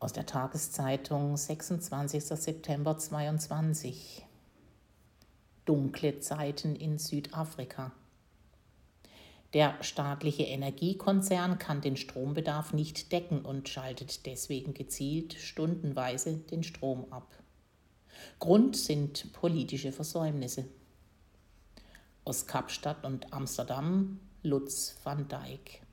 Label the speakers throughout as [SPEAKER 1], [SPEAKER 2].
[SPEAKER 1] aus der Tageszeitung 26. September 22. Dunkle Zeiten in Südafrika. Der staatliche Energiekonzern kann den Strombedarf nicht decken und schaltet deswegen gezielt stundenweise den Strom ab. Grund sind politische Versäumnisse. Aus Kapstadt und Amsterdam Lutz van Dijk.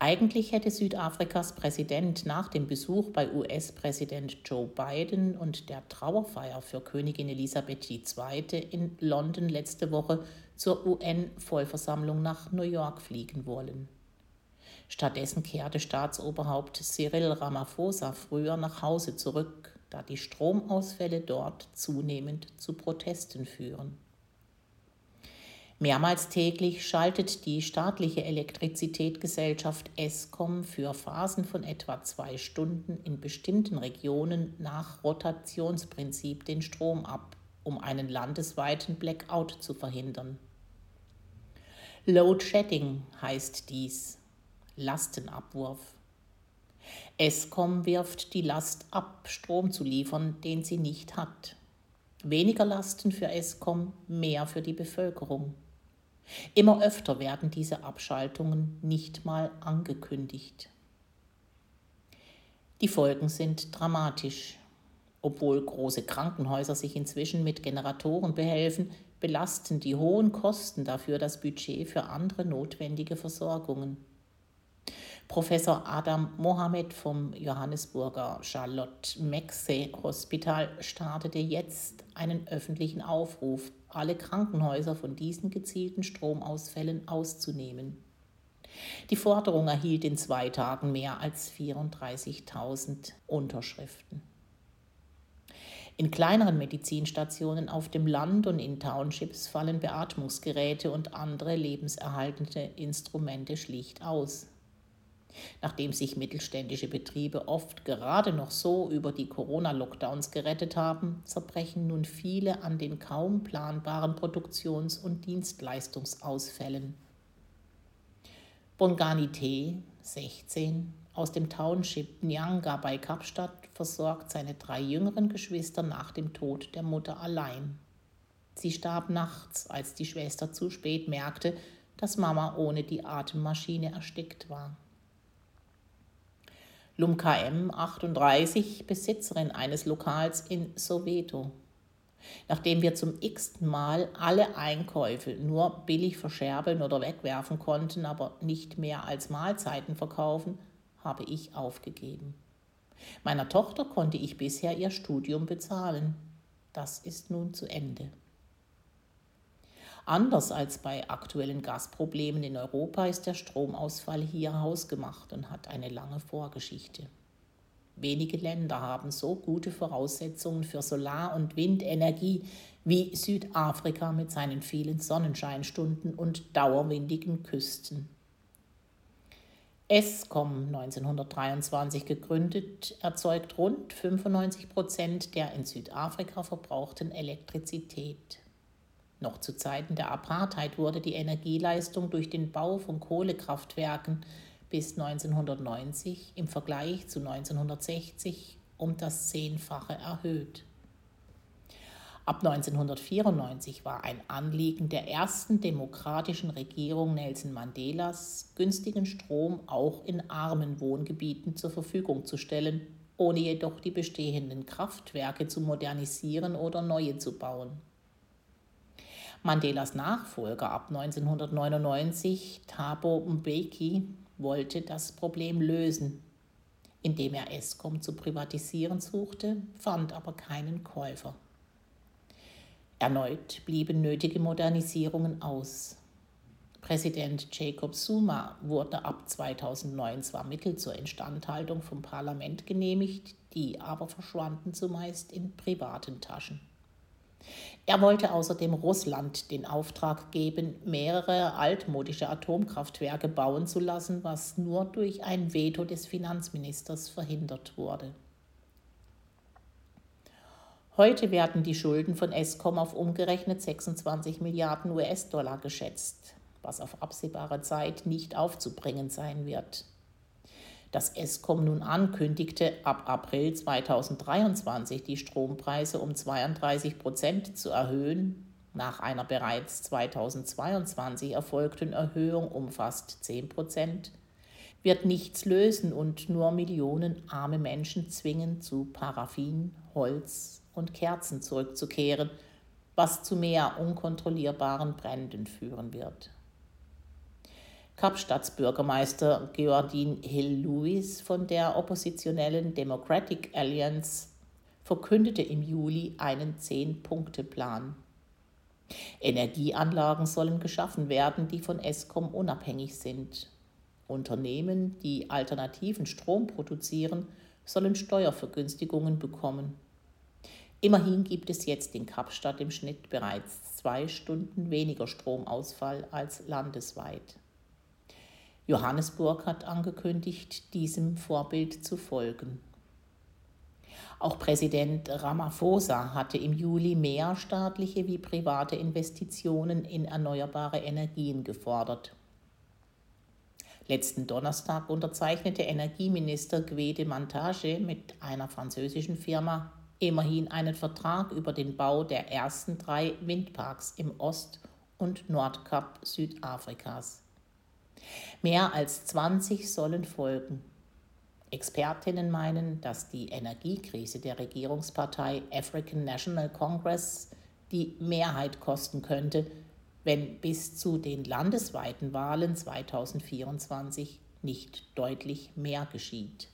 [SPEAKER 1] Eigentlich hätte Südafrikas Präsident nach dem Besuch bei US-Präsident Joe Biden und der Trauerfeier für Königin Elisabeth II. in London letzte Woche zur UN-Vollversammlung nach New York fliegen wollen. Stattdessen kehrte Staatsoberhaupt Cyril Ramaphosa früher nach Hause zurück, da die Stromausfälle dort zunehmend zu Protesten führen. Mehrmals täglich schaltet die staatliche Elektrizitätsgesellschaft ESCOM für Phasen von etwa zwei Stunden in bestimmten Regionen nach Rotationsprinzip den Strom ab, um einen landesweiten Blackout zu verhindern. Load Shedding heißt dies, Lastenabwurf. ESCOM wirft die Last ab, Strom zu liefern, den sie nicht hat. Weniger Lasten für ESCOM, mehr für die Bevölkerung. Immer öfter werden diese Abschaltungen nicht mal angekündigt. Die Folgen sind dramatisch. Obwohl große Krankenhäuser sich inzwischen mit Generatoren behelfen, belasten die hohen Kosten dafür das Budget für andere notwendige Versorgungen. Professor Adam Mohammed vom Johannesburger Charlotte Maxe Hospital startete jetzt einen öffentlichen Aufruf, alle Krankenhäuser von diesen gezielten Stromausfällen auszunehmen. Die Forderung erhielt in zwei Tagen mehr als 34.000 Unterschriften. In kleineren Medizinstationen auf dem Land und in Townships fallen Beatmungsgeräte und andere lebenserhaltende Instrumente schlicht aus. Nachdem sich mittelständische Betriebe oft gerade noch so über die Corona-Lockdowns gerettet haben, zerbrechen nun viele an den kaum planbaren Produktions- und Dienstleistungsausfällen. Bongani T, 16, aus dem Township Nyanga bei Kapstadt versorgt seine drei jüngeren Geschwister nach dem Tod der Mutter allein. Sie starb nachts, als die Schwester zu spät merkte, dass Mama ohne die Atemmaschine erstickt war. Lumka M. 38, Besitzerin eines Lokals in Soweto. Nachdem wir zum x-ten Mal alle Einkäufe nur billig verscherbeln oder wegwerfen konnten, aber nicht mehr als Mahlzeiten verkaufen, habe ich aufgegeben. Meiner Tochter konnte ich bisher ihr Studium bezahlen. Das ist nun zu Ende. Anders als bei aktuellen Gasproblemen in Europa ist der Stromausfall hier hausgemacht und hat eine lange Vorgeschichte. Wenige Länder haben so gute Voraussetzungen für Solar- und Windenergie wie Südafrika mit seinen vielen Sonnenscheinstunden und dauerwindigen Küsten. ESCOM 1923 gegründet, erzeugt rund 95 Prozent der in Südafrika verbrauchten Elektrizität. Noch zu Zeiten der Apartheid wurde die Energieleistung durch den Bau von Kohlekraftwerken bis 1990 im Vergleich zu 1960 um das Zehnfache erhöht. Ab 1994 war ein Anliegen der ersten demokratischen Regierung Nelson Mandelas, günstigen Strom auch in armen Wohngebieten zur Verfügung zu stellen, ohne jedoch die bestehenden Kraftwerke zu modernisieren oder neue zu bauen. Mandelas Nachfolger ab 1999, Thabo Mbeki, wollte das Problem lösen, indem er Eskom zu privatisieren suchte, fand aber keinen Käufer. Erneut blieben nötige Modernisierungen aus. Präsident Jacob Zuma wurde ab 2009 zwar Mittel zur Instandhaltung vom Parlament genehmigt, die aber verschwanden zumeist in privaten Taschen. Er wollte außerdem Russland den Auftrag geben, mehrere altmodische Atomkraftwerke bauen zu lassen, was nur durch ein Veto des Finanzministers verhindert wurde. Heute werden die Schulden von Eskom auf umgerechnet 26 Milliarden US-Dollar geschätzt, was auf absehbare Zeit nicht aufzubringen sein wird. Dass Eskom nun ankündigte, ab April 2023 die Strompreise um 32 Prozent zu erhöhen, nach einer bereits 2022 erfolgten Erhöhung um fast 10 Prozent, wird nichts lösen und nur Millionen arme Menschen zwingen, zu Paraffin, Holz und Kerzen zurückzukehren, was zu mehr unkontrollierbaren Bränden führen wird. Kapstadts Bürgermeister Geordin Hill-Lewis von der oppositionellen Democratic Alliance verkündete im Juli einen Zehn-Punkte-Plan. Energieanlagen sollen geschaffen werden, die von Eskom unabhängig sind. Unternehmen, die alternativen Strom produzieren, sollen Steuervergünstigungen bekommen. Immerhin gibt es jetzt in Kapstadt im Schnitt bereits zwei Stunden weniger Stromausfall als landesweit. Johannesburg hat angekündigt, diesem Vorbild zu folgen. Auch Präsident Ramaphosa hatte im Juli mehr staatliche wie private Investitionen in erneuerbare Energien gefordert. Letzten Donnerstag unterzeichnete Energieminister Gwede Montage mit einer französischen Firma immerhin einen Vertrag über den Bau der ersten drei Windparks im Ost- und Nordkap Südafrikas. Mehr als 20 sollen folgen. Expertinnen meinen, dass die Energiekrise der Regierungspartei African National Congress die Mehrheit kosten könnte, wenn bis zu den landesweiten Wahlen 2024 nicht deutlich mehr geschieht.